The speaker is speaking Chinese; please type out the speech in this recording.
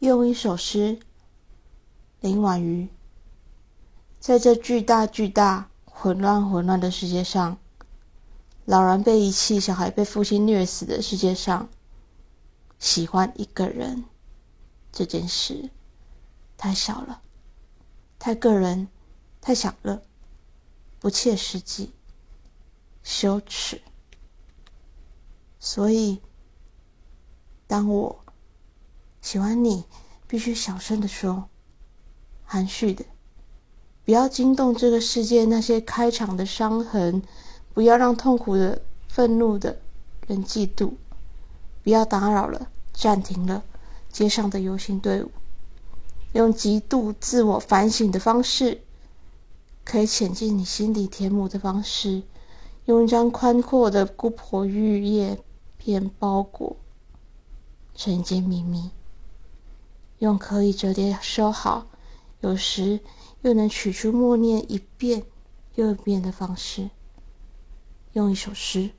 用一首诗，林婉瑜。在这巨大巨大、混乱混乱的世界上，老人被遗弃，小孩被父亲虐死的世界上，喜欢一个人这件事太小了，太个人，太享乐，不切实际，羞耻。所以，当我。喜欢你，必须小声的说，含蓄的，不要惊动这个世界那些开场的伤痕，不要让痛苦的、愤怒的人嫉妒，不要打扰了、暂停了街上的游行队伍，用极度自我反省的方式，可以潜进你心底填母的方式，用一张宽阔的姑婆玉叶片包裹成一间秘密。用可以折叠收好，有时又能取出默念一遍又一遍的方式，用一首诗。